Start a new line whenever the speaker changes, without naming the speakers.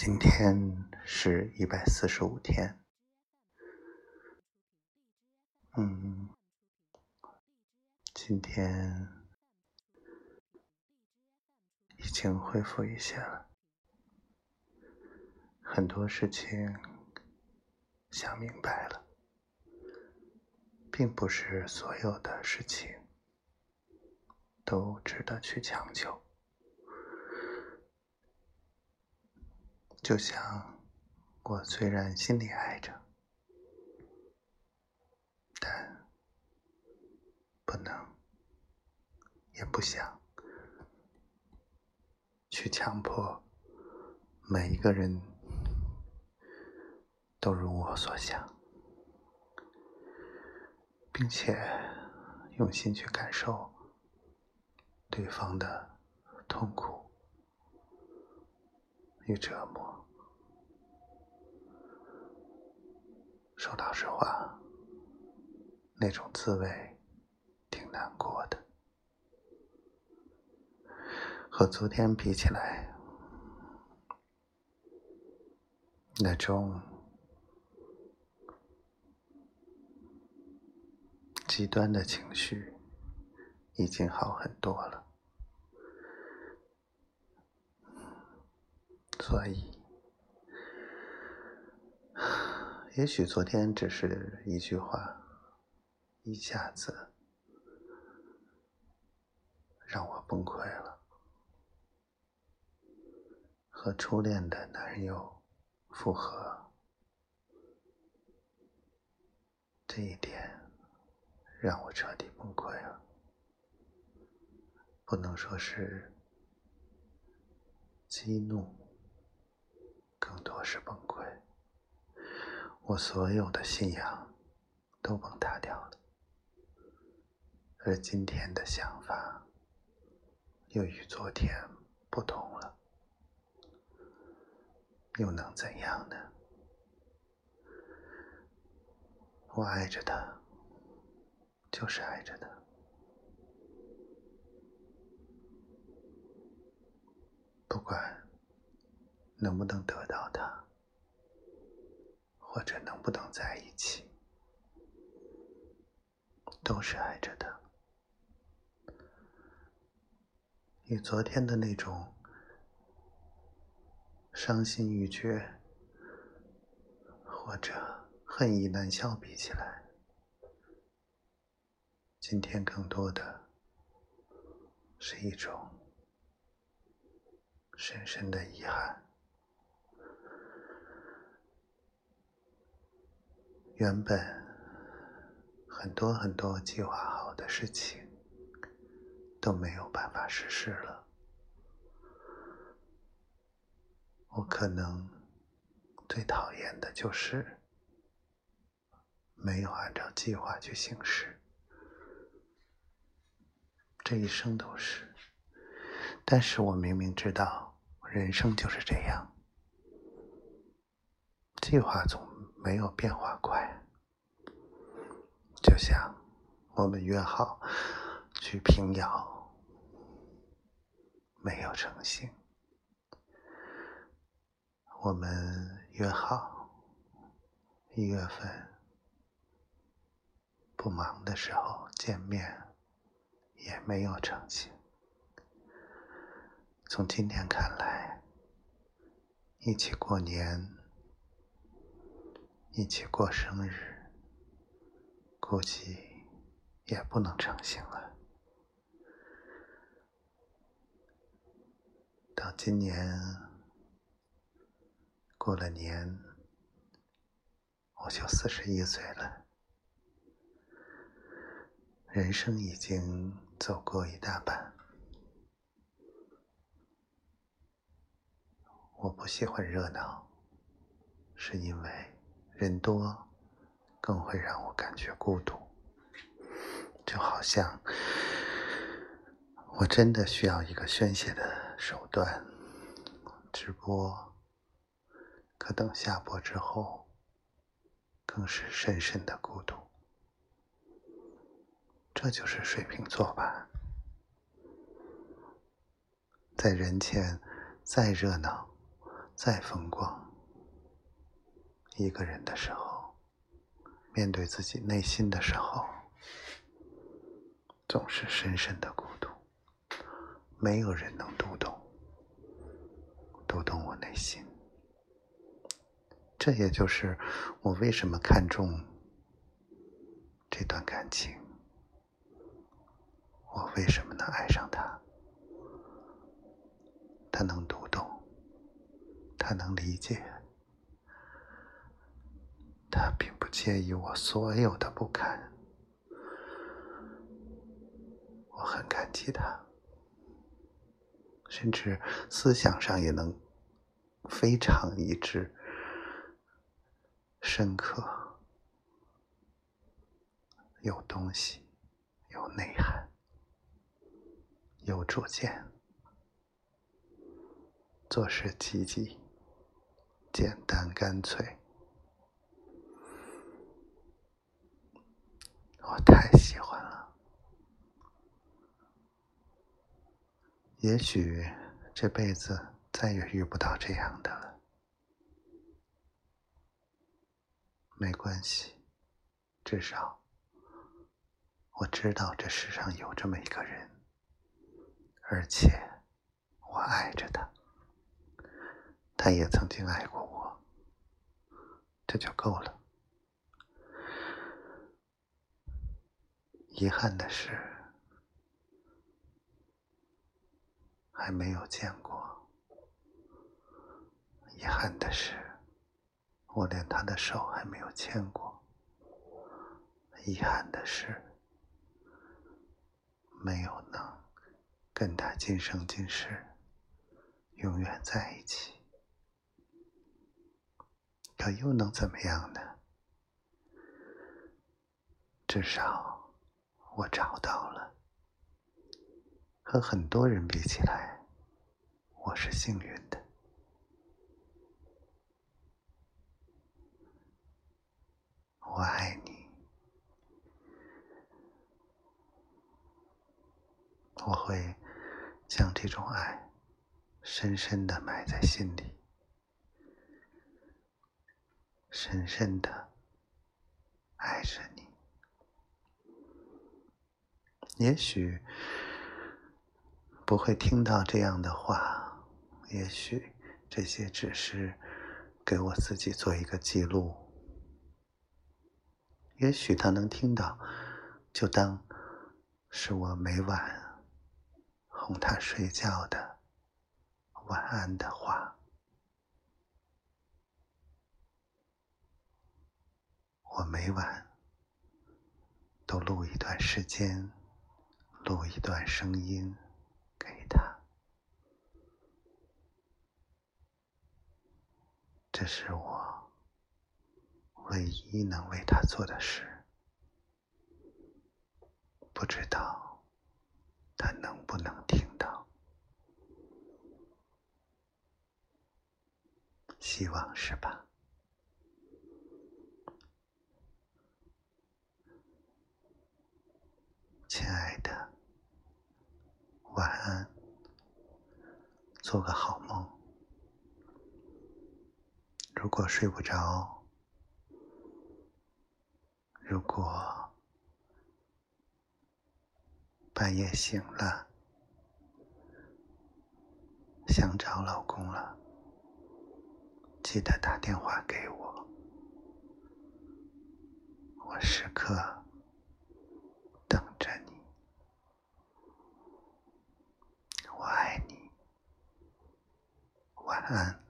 今天是一百四十五天，嗯，今天已经恢复一些了，很多事情想明白了，并不是所有的事情都值得去强求。就像我虽然心里爱着，但不能，也不想去强迫每一个人都如我所想，并且用心去感受对方的痛苦。与折磨，说老实话，那种滋味挺难过的。和昨天比起来，那种极端的情绪已经好很多了。所以，也许昨天只是一句话，一下子让我崩溃了。和初恋的男友复合，这一点让我彻底崩溃了。不能说是激怒。我是崩溃，我所有的信仰都崩塌掉了，而今天的想法又与昨天不同了，又能怎样呢？我爱着他，就是爱着他，不管。能不能得到他，或者能不能在一起，都是爱着的。与昨天的那种伤心欲绝，或者恨意难消比起来，今天更多的是一种深深的遗憾。原本很多很多计划好的事情都没有办法实施了。我可能最讨厌的就是没有按照计划去行事，这一生都是。但是我明明知道，人生就是这样，计划总。没有变化快，就像我们约好去平遥，没有成行；我们约好一月份不忙的时候见面，也没有成行。从今天看来，一起过年。一起过生日，估计也不能成行了。到今年过了年，我就四十一岁了，人生已经走过一大半。我不喜欢热闹，是因为。人多，更会让我感觉孤独。就好像我真的需要一个宣泄的手段，直播。可等下播之后，更是深深的孤独。这就是水瓶座吧，在人前再热闹，再风光，一个人的时候，面对自己内心的时候，总是深深的孤独，没有人能读懂，读懂我内心。这也就是我为什么看重这段感情，我为什么能爱上他。他能读懂，他能理解，他并不介意我所有的不堪，我很感激他，甚至思想上也能非常一致、深刻、有东西、有内涵、有主见。做事积极、简单、干脆，我太喜欢了。也许这辈子再也遇不到这样的了，没关系，至少我知道这世上有这么一个人，而且我爱着他。他也曾经爱过我，这就够了。遗憾的是，还没有见过；遗憾的是，我连他的手还没有牵过；遗憾的是，没有能跟他今生今世永远在一起。可又能怎么样呢？至少我找到了。和很多人比起来，我是幸运的。我爱你，我会将这种爱深深的埋在心里。深深的爱着你，也许不会听到这样的话，也许这些只是给我自己做一个记录，也许他能听到，就当是我每晚哄他睡觉的晚安的话。我每晚都录一段时间，录一段声音给他，这是我唯一能为他做的事。不知道他能不能听到，希望是吧？亲爱的，晚安，做个好梦。如果睡不着，如果半夜醒了，想找老公了，记得打电话给我，我时刻。晚安。